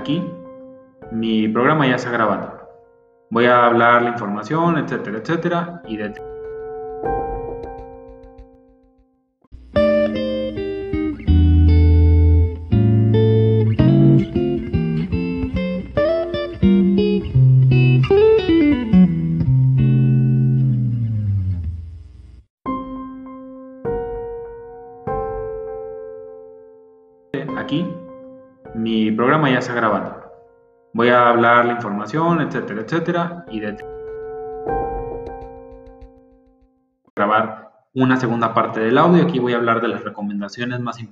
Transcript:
aquí mi programa ya está grabando. Voy a hablar la información, etcétera, etcétera, y de aquí mi programa ya está grabando. Voy a hablar la información, etcétera, etcétera, y de grabar una segunda parte del audio. Aquí voy a hablar de las recomendaciones más importantes.